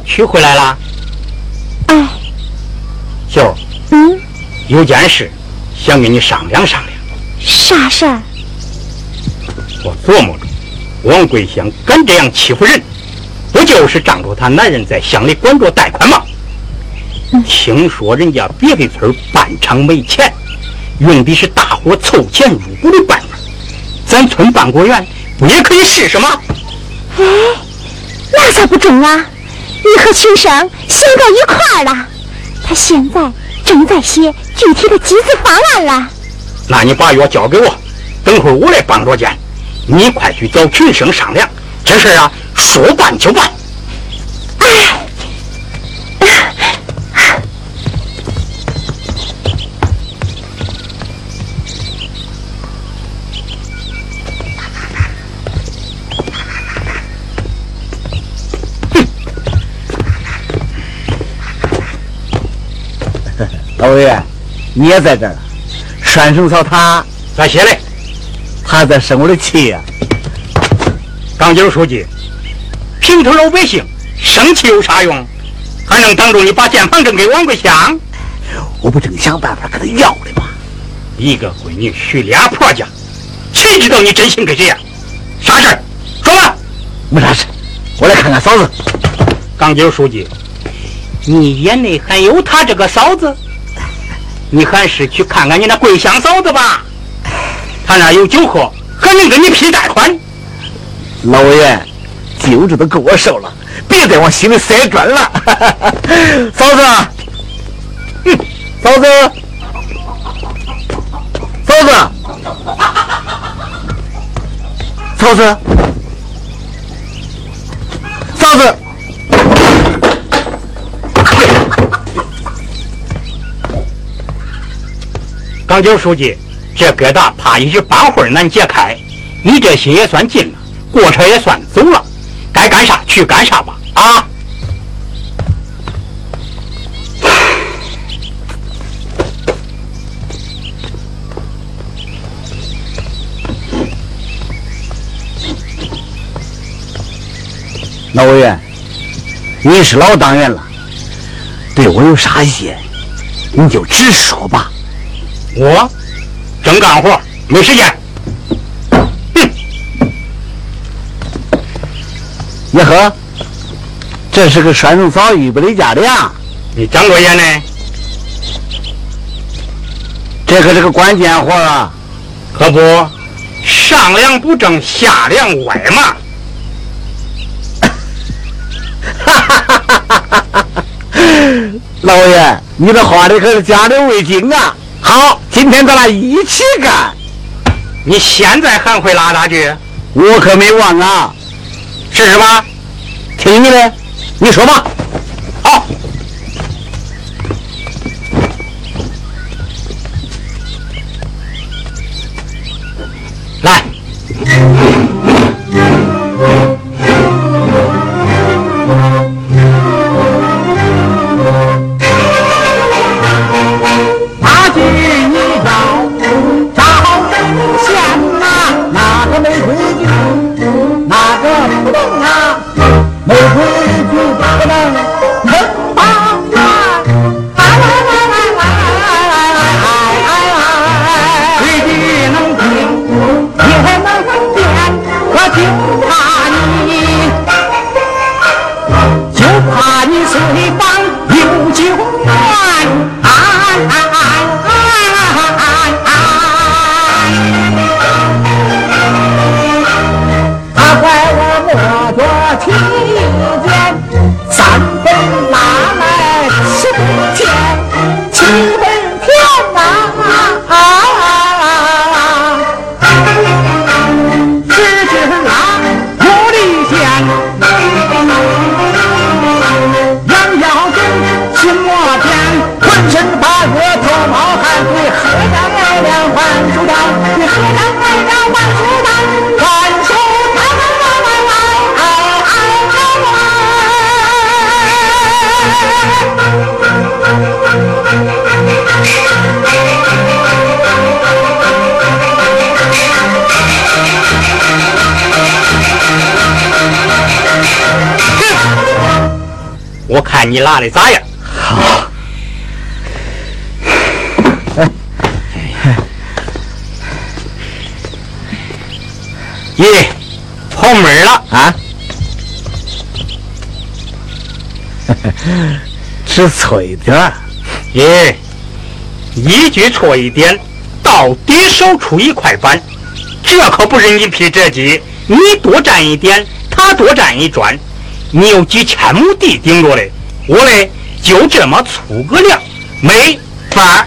取回来了，哎，秀儿，嗯，有件事想跟你商量商量。啥事儿？我琢磨着，王桂香敢这样欺负人，不就是仗着她男人在乡里管着贷款吗？听说人家别的村办厂没钱，用的是大伙凑钱入股的办法，咱村办果园不也可以试试吗？哎。那咋不中啊？你和群生想到一块儿了，他现在正在写具体的集资方案了。那你把药交给我，等会儿我来帮着建。你快去找群生商量，这事啊，说办就办。你也在这儿。栓绳草他咋写嘞？他在生我的气呀！钢筋书记，平头老百姓生气有啥用？还能挡住你把建房证给王桂香？我不正想办法跟他要的吗？一个闺女娶俩婆家，谁知道你真心给谁呀？啥事儿？说吧。没啥事，我来看看嫂子。钢筋书记，你眼里还有他这个嫂子？你还是去看看你那桂香嫂子吧，她那有酒喝，还能给你批贷款。老委员，酒这都够我受了，别再往心里塞砖了。嫂子，嗯，嫂子，嫂子，嫂子，长久书记这疙瘩怕一时半会儿难解开你这心也算尽了过程也算走了该干啥去干啥吧。啊？老委员你是老党员了对我有啥意见？你就直说吧。我正干活，没时间。哼！你喝，这是个酸种枣预备的家的呀。你张过眼呢？这可是个关键活啊！可不，上梁不正下梁歪嘛！老爷，你这话里可是加的味精啊！好，今天咱俩一起干。你现在还会拉大锯？我可没忘啊！试试吧，听你的，你说吧。看你拉的咋样？好。咦，跑门了啊？只错一点。咦，一句错一点，到底少出一块板，这可不是你批这鸡，你多占一点，他多占一砖。你有几千亩地顶着嘞，我嘞就这么粗个量，没法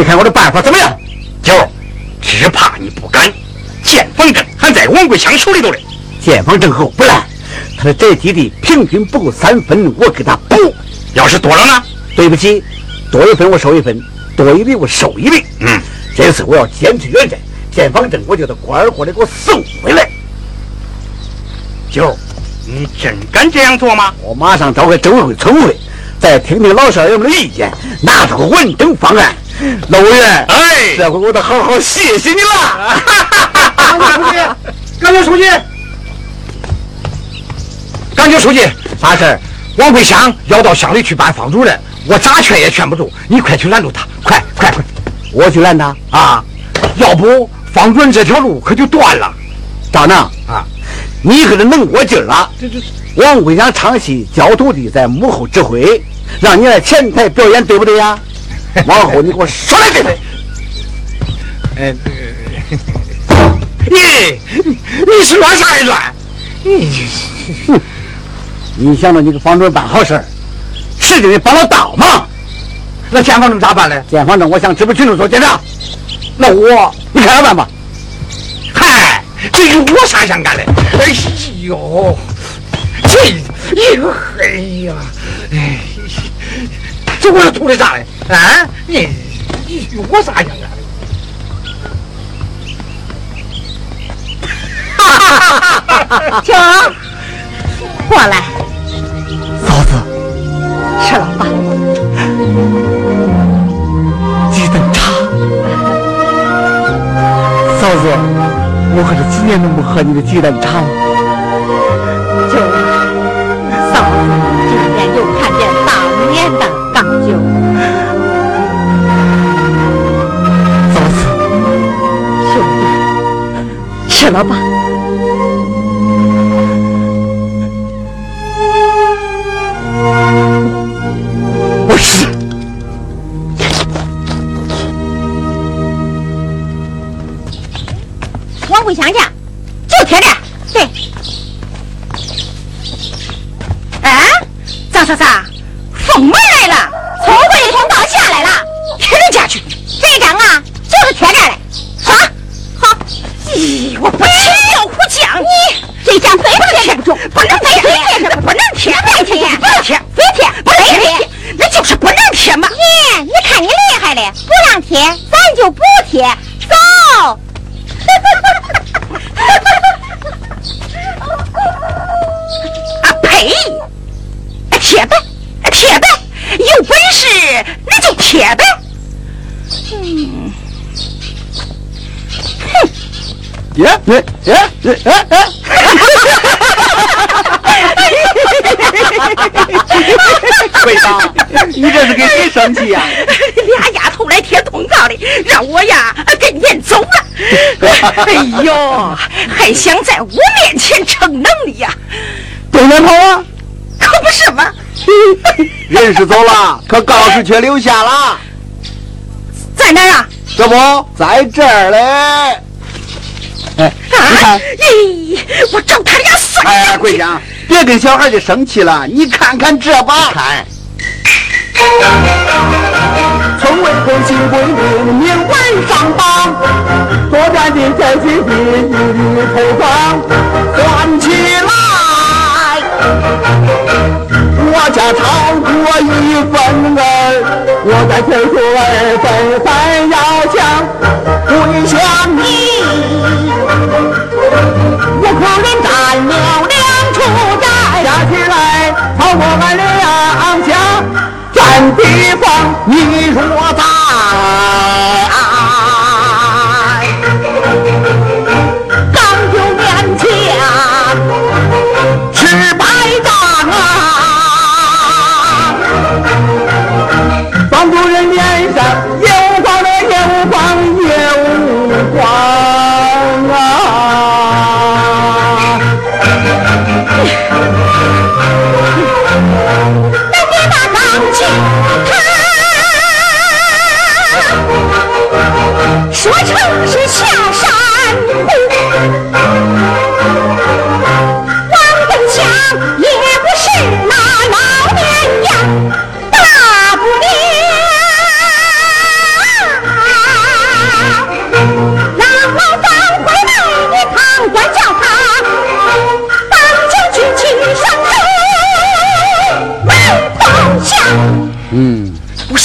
你看我的办法怎么样？九，只怕你不敢。见方阵还在王贵强手里头嘞。见方阵后不赖，他的宅基地平均不够三分，我给他补。要是多了呢？对不起，多一分我收一分，多一笔我收一笔。嗯，这次我要坚持原则，建房证我就得乖乖的给我送回来。九，你真敢这样做吗？我马上召开政委会、村委会，再听听老少爷们的意见，拿出个完整方案。老委员，哎，这回我得好好谢谢你了。感谢书记，感谢书记，啥事儿？王桂香要到乡里去办房主任，我咋劝也劝不住，你快去拦住他，快快快！我去拦他啊！要不房主任这条路可就断了。张能啊，你可是能过劲儿了。这这，王桂香唱戏，教徒弟在幕后指挥，让你来前台表演，对不对呀？往后你给我说来对不对？哎，你你是乱啥也乱？你，哼！你想着你给房主任办好事儿，使劲的帮了倒忙。那建房证咋办呢？建房证我向支部群众说检查。那我你看着办吧。嗨，这与我啥相干嘞？哎呦，这，哎呦，哎呀，哎，这我是图的啥嘞？啊，你你与我啥样啊？哈哈哈过来。嫂子，吃了吧。鸡蛋茶。嫂子，我可是几年都不喝你的鸡蛋茶了。了吧。不是。王桂香家就贴这，对。哎，张嫂嫂，封门来了，哎呦，还想在我面前逞能力呀？东南跑啊？可不是嘛！人是走了，可告示却留下了。在哪儿啊？这不在这儿嘞。哎，你看，咦，我找他俩算账。哎，桂香，别跟小孩就生气了，你看看这吧。看。村委会新规定，明晚上榜，左边的这些地一缕头发转起来，我家超过一分儿，我再退出二分三呀你若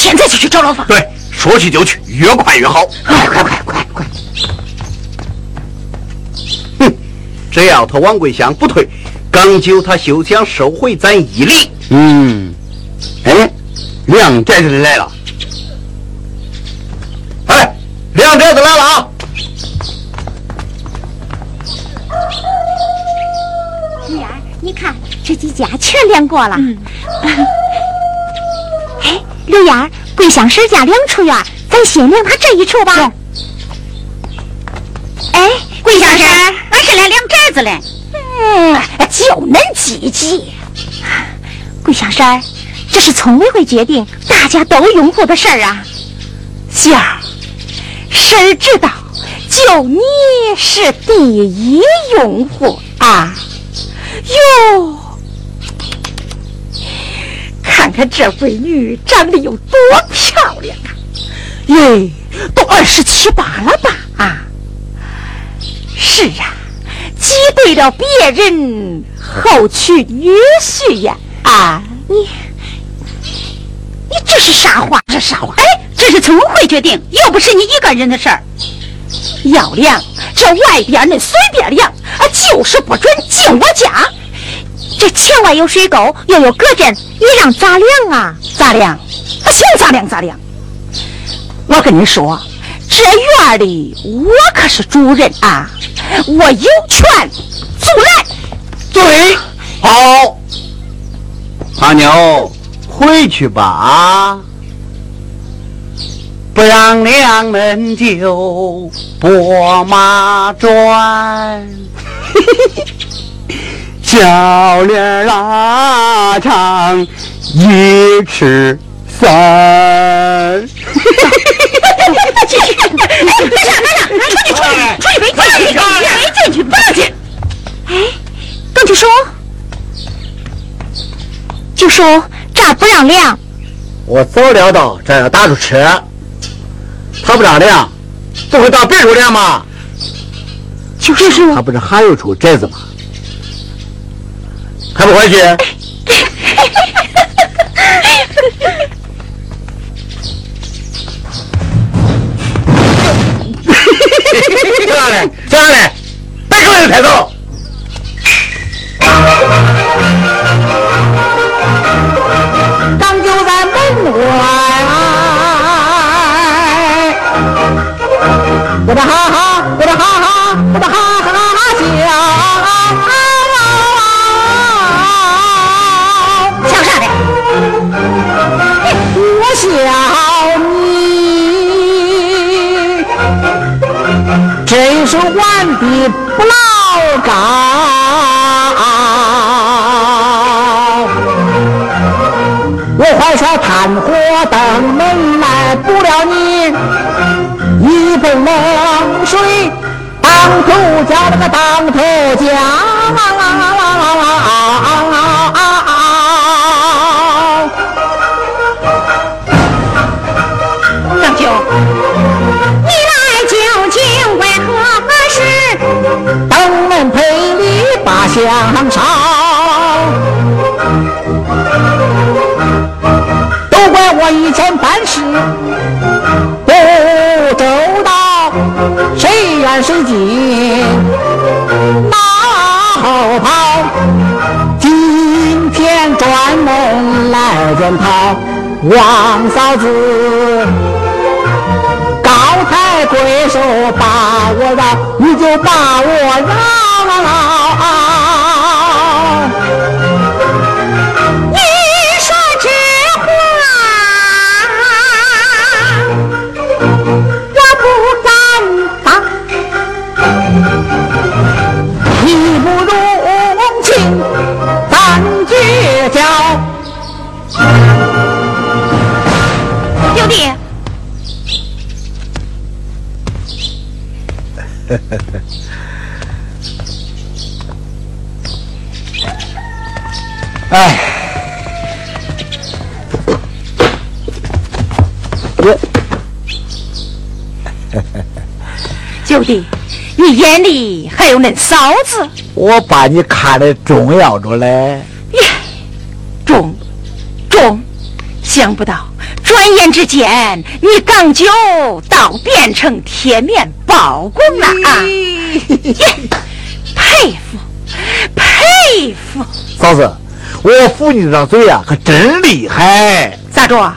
现在就去找老方。对，说去就去，越快越好。快快快快快！哼，只要他王桂香不退，刚九他休想收回咱一礼。嗯，哎，梁寨子来了。哎，梁寨子来了啊！玉儿，你看这几家全练过了。嗯。桂香婶家两处院，咱先量他这一处吧。哎，桂香婶，俺是来量宅子嘞。嗯，就恁积极。桂香婶，这是村委会决定，大家都拥护的事儿啊。香儿，婶儿知道，就你是第一拥护啊。哟，看这闺女长得有多漂亮啊！耶，都二十七八了吧？啊，是啊，挤兑了别人，后娶女婿呀！啊，你，你这是啥话？这啥话？哎，这是村委会决定，又不是你一个人的事儿。要量，这外边那随便量，啊，就是不准进我家。这墙外有水沟，又有隔间，你让咋量啊？咋量？啊，想咋量咋量。我跟你说，这院里我可是主人啊，我有权阻拦。对，好，阿牛，回去吧。不让娘们就拨马转，小脸拉长一尺三。进去，别上，别上，出去，出去，出去，别进去，别进去，不让进。哎，跟就说，就说这儿不让量。我早料到这要打出车。他不让量，不会到别处量吗？就是，他不是还有处宅子吗？还不回去？这样嘞，这样嘞，别跟人抬走。的不老高，我怀揣炭火等门来不了你。一杯冷水当头浇，那个当头浇。以前办事不。周到，谁远谁近，马后炮。今天专门来检讨王嫂子，高抬贵手把我饶，你就把我饶。哎，我，九弟，你眼里还有恁嫂子？我把你看得重要着嘞。耶重，重，想不到转眼之间，你刚就倒变成铁面包公了啊！佩服，佩服！嫂子，我扶你这张嘴啊，可真厉害。咋着？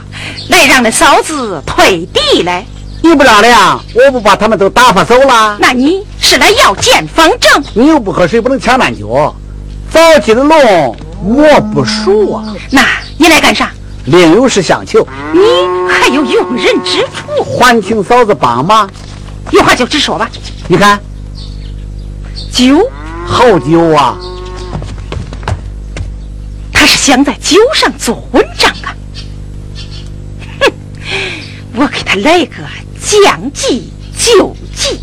来让那嫂子退地来？你不让量，我不把他们都打发走了？那你是来要见方正？你又不喝水，不能抢烂酒。早起的龙我不熟啊。那你来干啥？另有事相求。你还有用人之处，还请嫂子帮忙。有话就直说吧。你看，酒好酒啊！他是想在酒上做文章啊！哼，我给他来个将计就计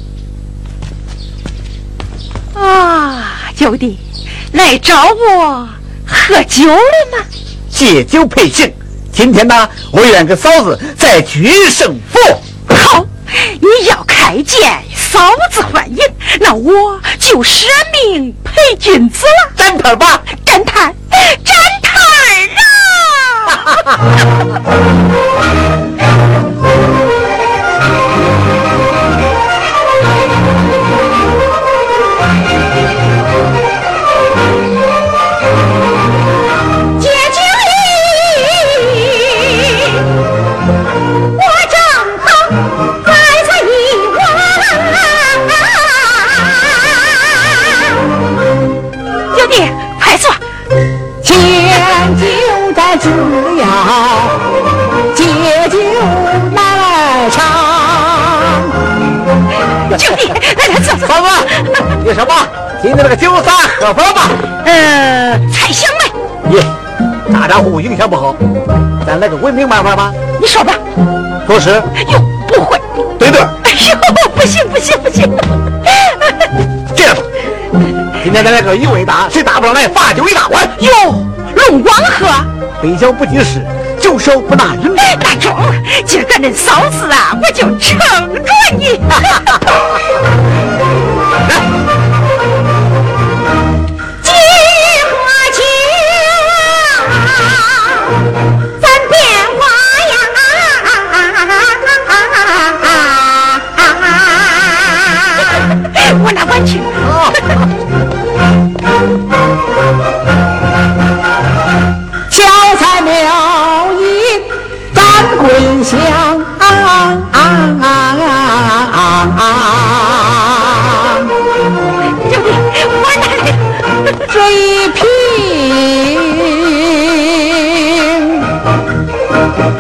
啊！九弟，来找我喝酒了吗？借酒配行。今天呢，我愿跟嫂子再决胜负。好，你要开剑嫂子欢迎，那我就舍命陪君子了。展台吧，展台，展台啊！吧，今天这个酒咋喝法吧？呃，菜香呗。耶，咋咋呼呼影响不好，咱来个文明办法吧。你说吧。说是。哟，不会。对对。哎呦，不行不行不行。这样吧，今天咱来个一位大，谁打不上来罚酒一大碗。哟，龙王喝。杯小不济事，酒少不拿人。大中，今儿个恁嫂子啊，我就撑着你。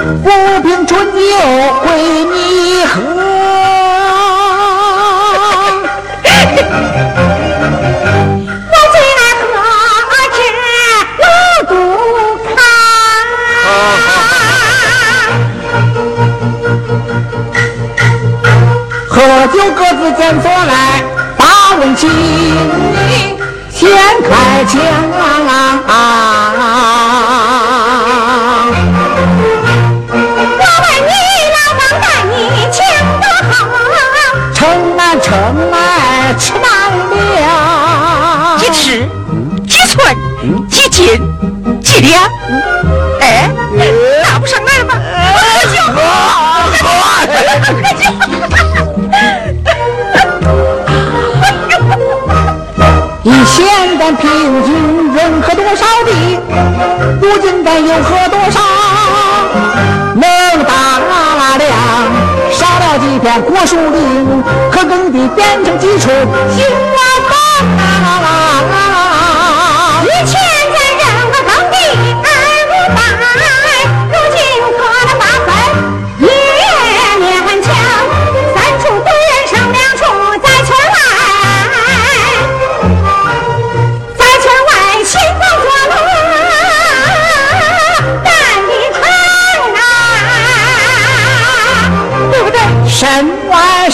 浮萍春酒为你喝我最爱喝这老杜康喝酒各自斟酌来把问清你先开腔啊吃满了，几尺？几寸？几斤？几两？哎，打不上来吗？以前咱平均人喝多少的，如今咱又喝多少？我郭树林可耕地变成基础修啊造啊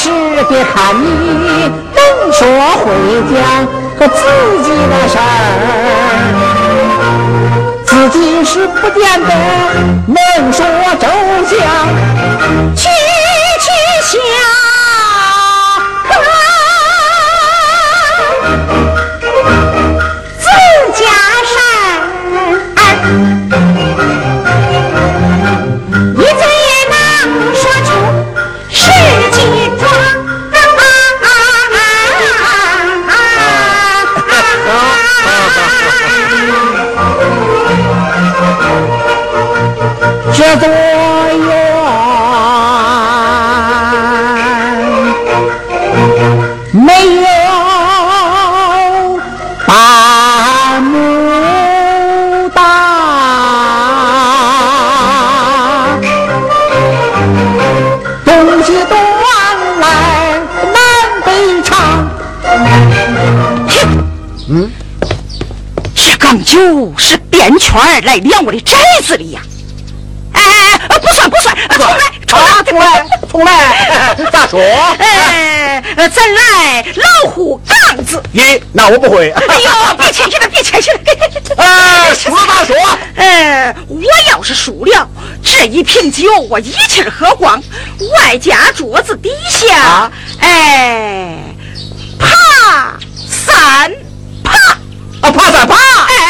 是得看你能说会讲和自己的事儿，自己是不见得能说周详，区区想。这缸酒是编圈儿来量我的寨子里呀。哎哎哎，不算不算，重来重来重来重来，咋说？哎，咱来老虎杠子。咦，那我不会。哎呦，别谦虚了，别谦虚了。哎，输了咋说？哎，我要是输了，这一瓶酒我一气儿喝光，外加桌子底下，啊哎，爬三爬。啊，爬三爬。哎，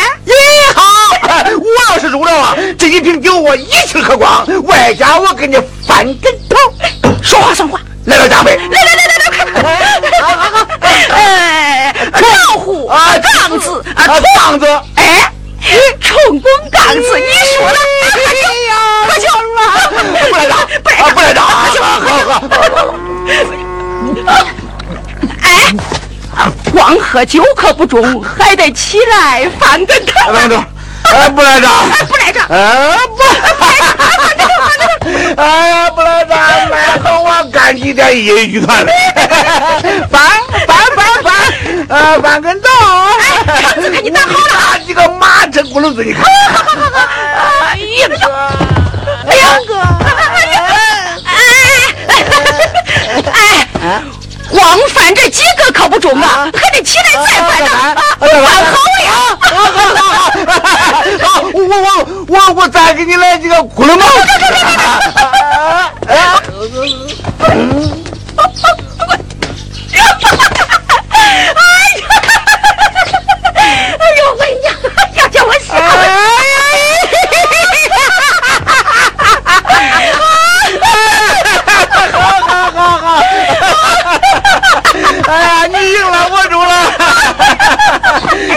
要是输了啊，这一瓶酒我一气喝光，外加我给你翻跟头，说话算话。来点加倍。来来来来来，快！哎，老虎啊杠子啊，啊，杠子。哎，冲宫杠子，你输了。喝酒了，不来打，不来打，啊不来打，喝酒，好好。哎，光喝酒可不中，还得起来翻跟头。哎，等哎，不来着。哎，不来着。哎不，哎呀，不来打，来和我干几点业余团了。翻翻翻翻，呃，翻跟头。哎看你打好了打几个马车轱辘子，你看。哎呀，两个，哎哎，光翻这几个可不中啊，还得起来再翻呢，翻好呀！好好好，好，我我我我再给你来几个轱辘帽。哎呦喂呀，要叫我笑！哎呀，你赢了，我输了。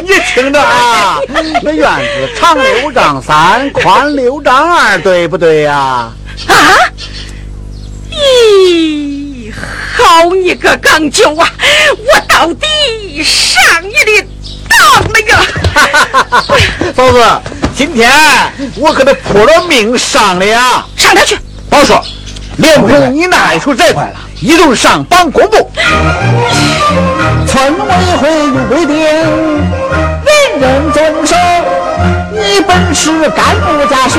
你听着啊，那院子长六丈三，宽六丈二，对不对呀、啊？咦，好你个钢九啊！我到底上你的当了呀！嫂子，今天我可得扑了命上了呀！上哪去？好说，连同你那一处债款了，一路上榜公布。村委会有规定，人人遵守。你本是干部家属，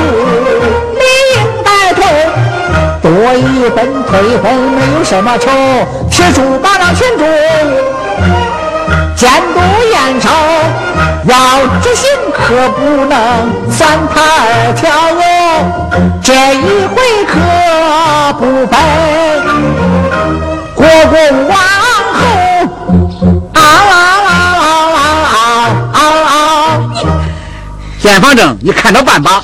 理应带头。多一分退分没有什么仇，铁柱把让群众。监督验收，要执行可不能三抬二跳哟。这一回可不分国公王后，嗷嗷嗷嗷嗷嗷嗷！见方正，你看着办吧。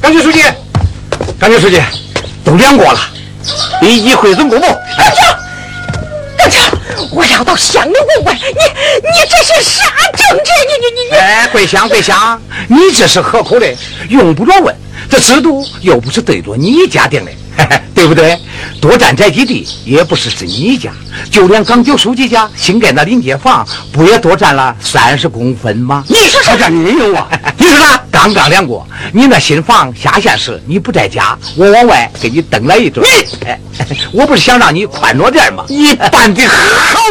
感谢书记，感谢书记，都量过了，立即汇总公布。队长，队长，我要到乡里问问你，你这是啥政治？你你你你！哎，桂香桂香，你这是何苦嘞？用不着问，这制度又不是对着你家定的，嘿嘿对不对？多占宅基地也不是是你家，就连港九书记家新盖那临街房，不也多占了三十公分吗？你说啥？你有啊？你说啥？刚刚量过，你那新房下线时，你不在家，我往外给你蹬了一顿。你，哎 我不是想让你宽着点吗？你办的好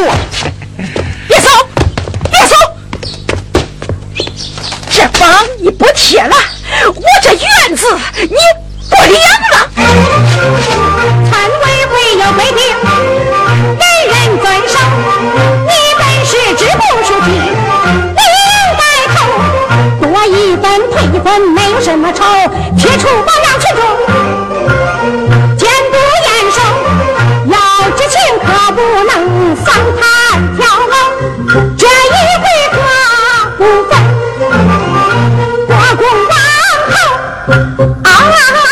啊！别走，别走！这房你不贴了，我这院子你不凉了。村委会有规定，人人遵守。你本是支部书记，分退一分，没有什么仇。铁杵保养群众，监督验收。要知情可不能三抬二跳。这一回可不分国公王后。嗷嗷嗷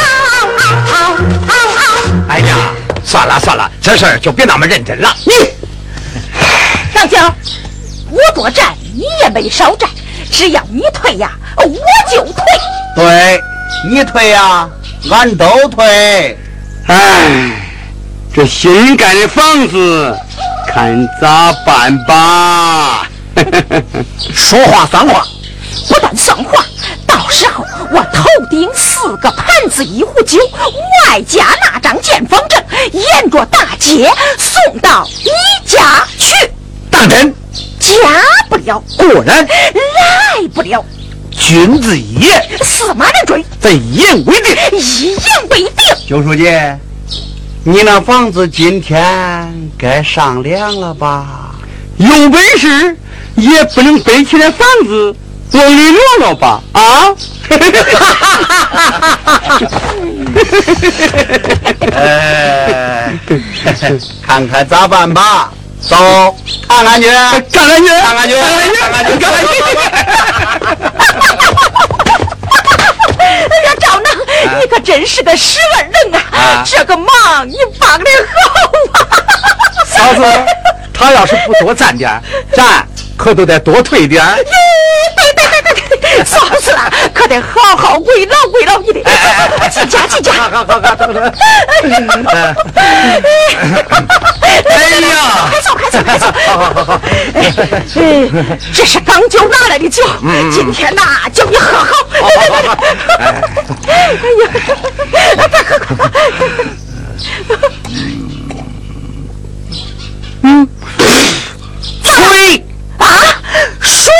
嗷嗷嗷！哎呀，算了算了，这事儿就别那么认真了。你老九，我多占你也没少占，只要你退呀，我就退。对，你退呀、俺都退。哎，这新盖的房子，看咋办吧？说话算话。不但算话，到时候我头顶四个盘子一壶酒，外加那张见房证，沿着大街送到你家去。当真？假不了，果然，来不了，君子一言，驷马难追，咱一言为定。一言为定。九书记，你那房子今天该上梁了吧？有本事也不能背起来房子往里落了吧？啊！哎，看看咋办吧？走，看看去，看看去，看看去，看看去，看看去。哎呀，赵能，你可真是个识文人啊！这个忙你帮的好啊！嫂子，他要是不多攒点，咱可都得多退点。对对对对对，嫂子啊，可得好好慰劳慰劳你的，进家进家。好好好，等等。哎呀，快走快走快走！好好好好。哎，这是刚酒拿来的酒，今天呐，叫你喝好。哎呀，快喝快喝！嗯，水啊，水。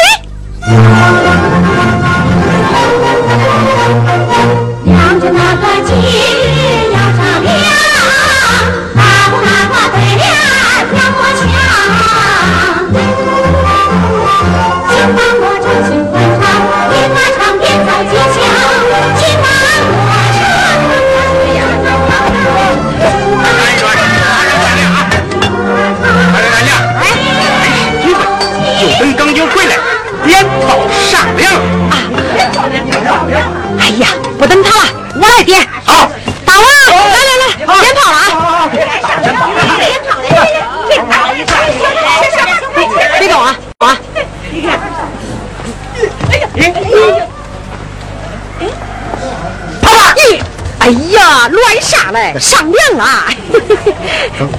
上梁了！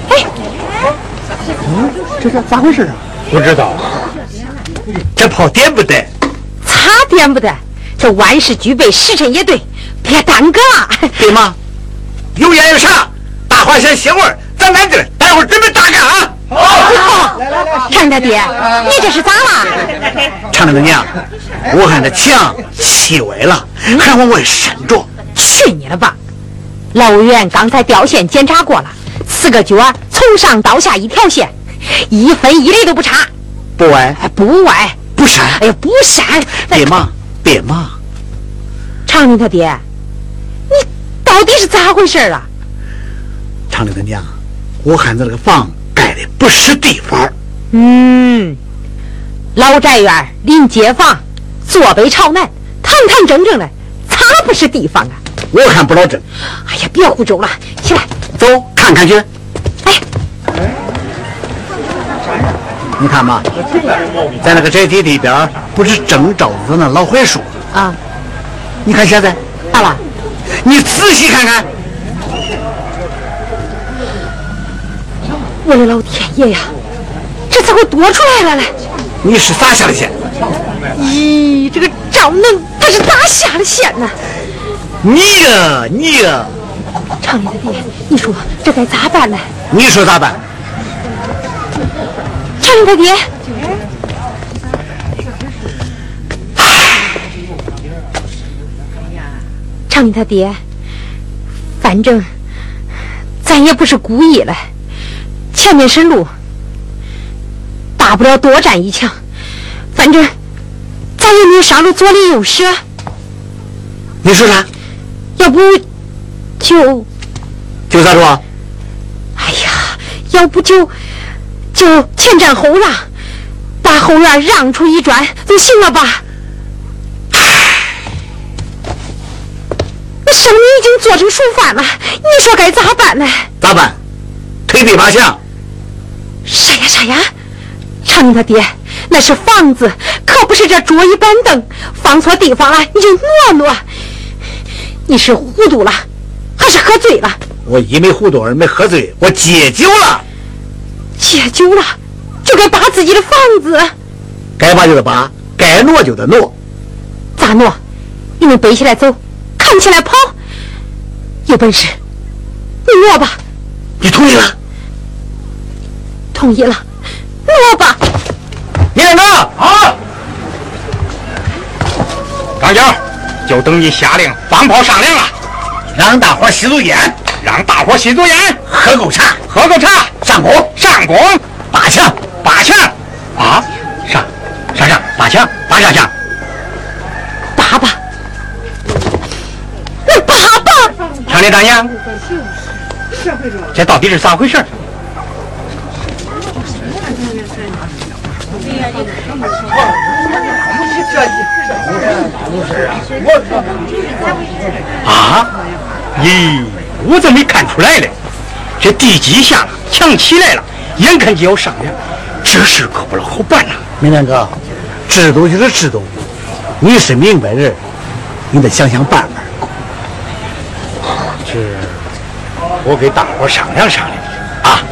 哎，这是咋回事啊？不知道，这炮点不得。差点不得，这万事俱备，时辰也对，别耽搁了。对吗？有烟有啥，大伙先歇会儿，咱安静，待会儿准备大干啊！好，常他爹，你这是咋了？常大娘，我看这墙气歪了，还往外渗着。老委员刚才掉线检查过了，四个角从上到下一条线，一分一厘都不差，不歪哎，不歪，不闪，哎呀，不闪。别忙，别忙。常林他爹，你到底是咋回事啊？常大娘，我看这个房盖的不是地方。嗯，老宅院临街坊，坐北朝南，堂堂正正的，咋不是地方啊？我看不老正。哎呀，别胡诌了，起来。走，看看去。哎，你看嘛，在那个宅邸里边，不是正照着那老槐树？啊，你看现在，咋了？你仔细看看，我的老天爷呀，这咋会多出来了嘞？你是咋下的线？咦，这个赵能他是咋下的线呢？你呀，你呀，厂里的爹，你说这该咋办呢？你说咋办？常理他爹，常理他爹，反正咱也不是故意的，前面是路，大不了多占一枪，反正咱也没有上路左邻右舍，你说啥？要不就。就咋说？哎呀，要不就就前占后让，把后院让出一转就行了吧？那生米已经做成熟饭了，你说该咋办呢？咋办？推地扒墙。啥呀啥呀？常林他爹，那是房子，可不是这桌椅板凳，放错地方了你就挪挪。你是糊涂了，还是喝醉了？我一没糊涂，二没喝醉，我戒酒了。戒酒了就该扒自己的房子，该扒就得扒，该挪就得挪。咋挪？你们背起来走，扛起来跑。有本事。你挪吧。你同意了。同意了。挪吧。你来挪。啊。张娇。就等你下令放炮上梁了，让大伙吸足烟，让大伙吸足烟，喝口茶，喝口茶，上工，上工，八强，八强啊！上。上上。八强，八上强。爸爸，我爸爸，强烈大娘，这到底是咋回事？啊！啊咦，我怎么没看出来嘞？这地基下了，墙起来了，眼看就要上梁，这事可不老好办呐！明天哥，制度就是制度，你是明白人，你得想想办法。这，我给大伙商量商量啊！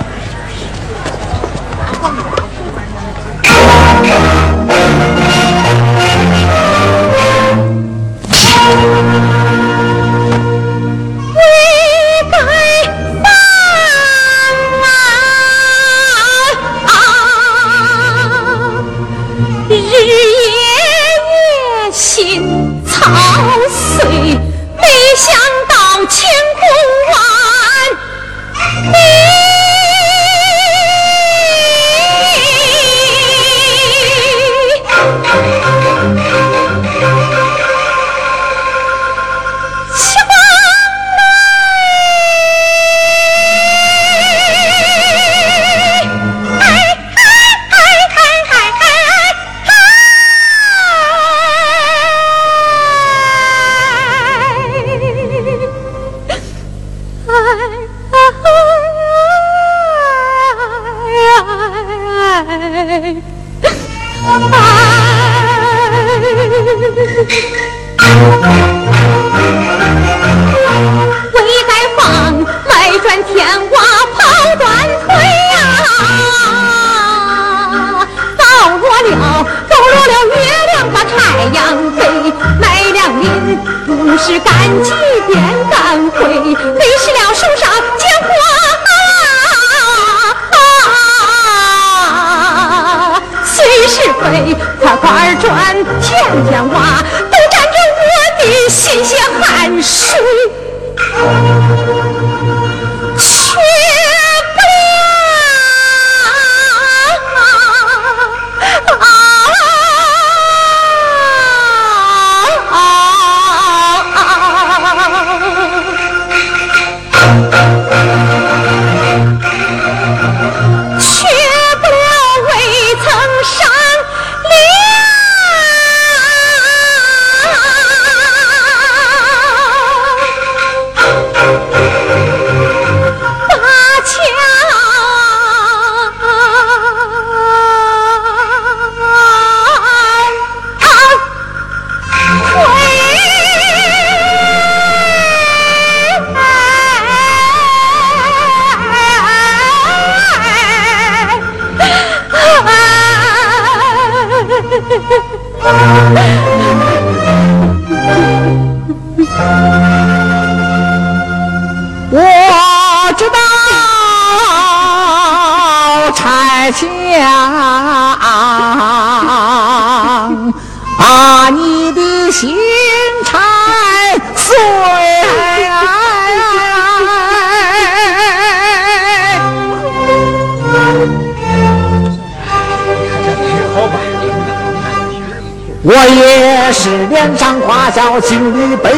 心里悲，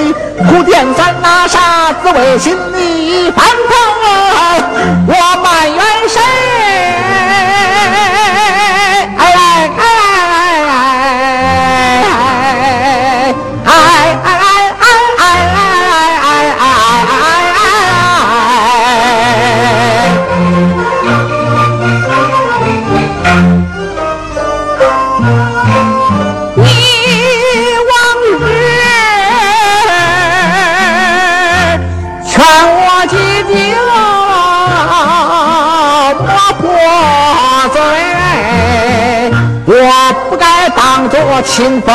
苦点咱那啥滋味，心我清风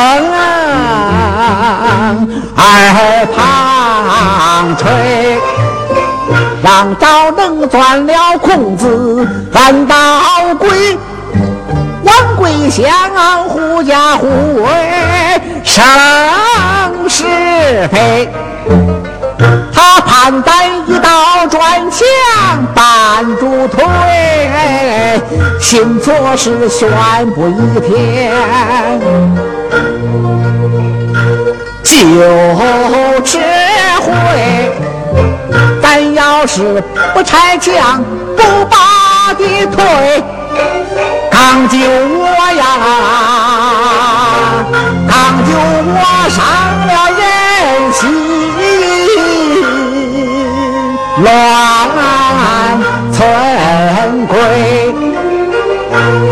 耳旁吹。让赵能钻了空子，反倒归。王贵一向狐假虎威生是非。他判断一刀转墙绊住腿，新做事宣布一天，就这回，咱要是不拆墙不把的退，刚救我呀，刚救我伤了人心。乱成规。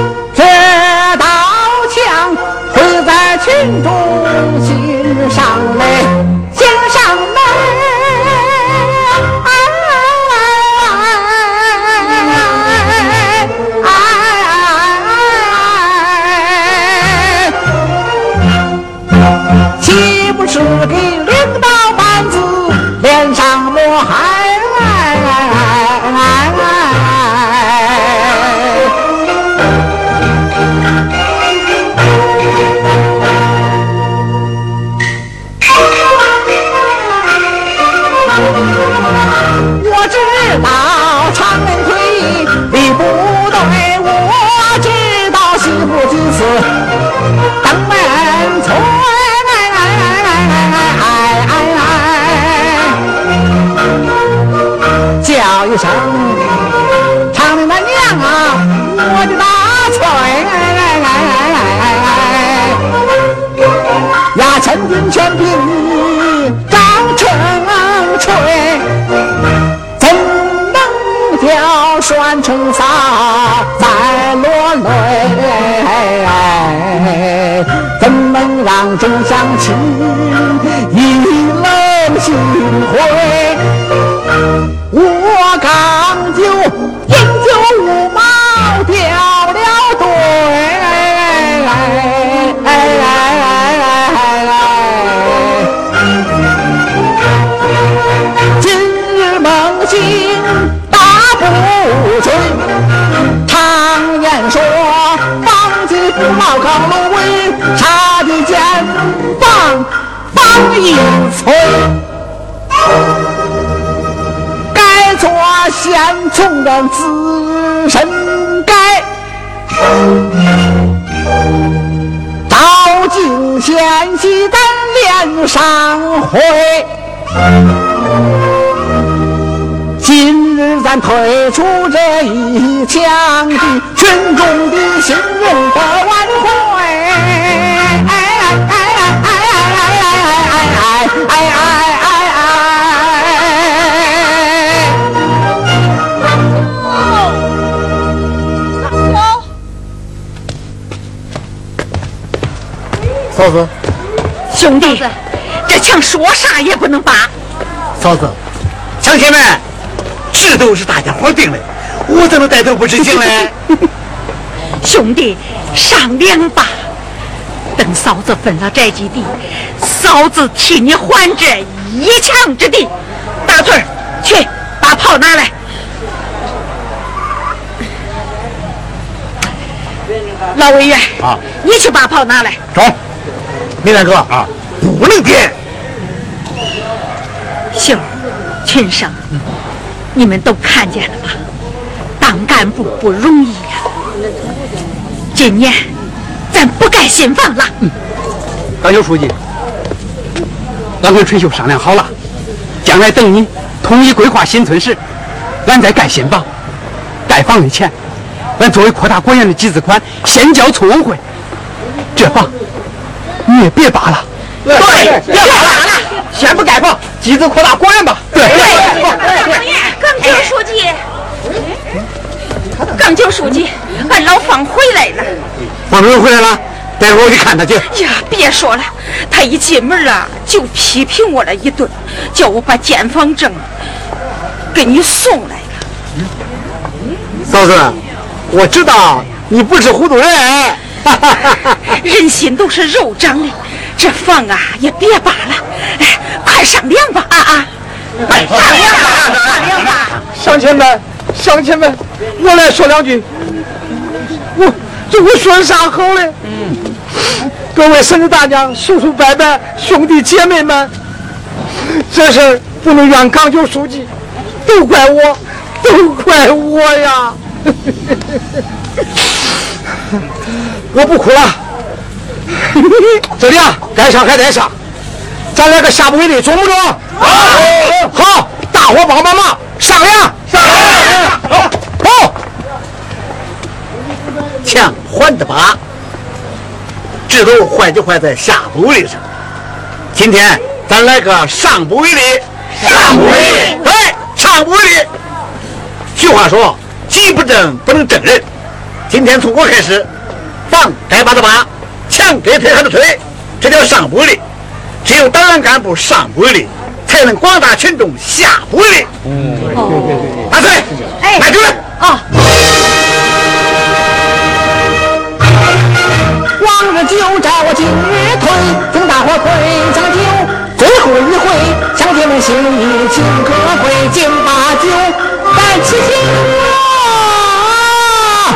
出这一枪的群众的信任的挽回。哎哎哎哎哎哎哎哎哎哎嫂子，兄弟，这墙说啥也不能拔。嫂子，乡亲们，这都是大家伙定的，我怎么带头不执行嘞？兄弟，商量吧。等嫂子分了宅基地，嫂子替你还这一墙之地。大翠儿，去把炮拿来。老委员啊，你去把炮拿来。走，明大哥啊，不能点。秀儿、群生，你们都看见了吧？当干部不容易呀、今年咱不盖新房了。嗯高秀书记，俺跟春秀商量好了，将来等你统一规划新村时，俺再盖新房。盖房的钱，俺作为扩大果园的集资款，先交村委会。这房你也别扒了。对，别扒了，先不盖房，集资扩大果园吧。对。书记，耿九书记，俺老方回来了。方主任回来了，待会儿我去看他去。呀，别说了，他一进门啊就批评我了一顿，叫我把建房证给你送来了。嫂子，我知道你不是糊涂人。人心都是肉长的，这房啊也别扒了，哎，快上梁吧啊啊！快商量吧，商量吧！乡亲们，乡亲们，我来说两句。我这我说啥好嘞？嗯，各位婶子大娘、叔叔伯伯、兄弟姐妹们，这事儿不能怨港九书记，都怪我，都怪我呀！我不哭了，这里啊，该上还得上，咱来个下不为例，中不中？好，好，大伙帮帮忙，上梁，上梁，好，好。强还的把，制度坏就坏在下不为例上。今天咱来个上不为例，上不为例，对，上不为例。俗话说，己不正不能正人。今天从我开始，房该扒的扒，墙该推还得推，这叫上不为例。只有党员干部上不为例，才能广大群众下不为例。嗯，对对对。大锤，哎，来出来。啊，往日酒招今日退，敬大伙馈上酒。最后一回，乡亲们心意请各位，敬把酒，咱齐心啊！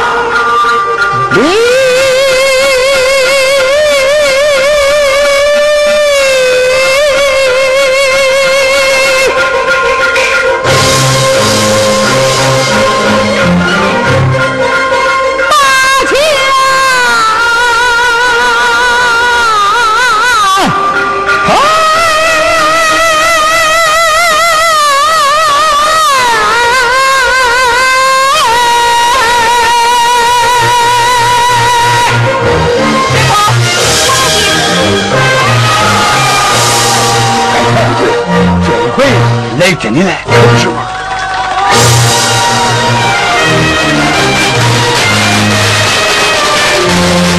levken ile konuşmak. Thank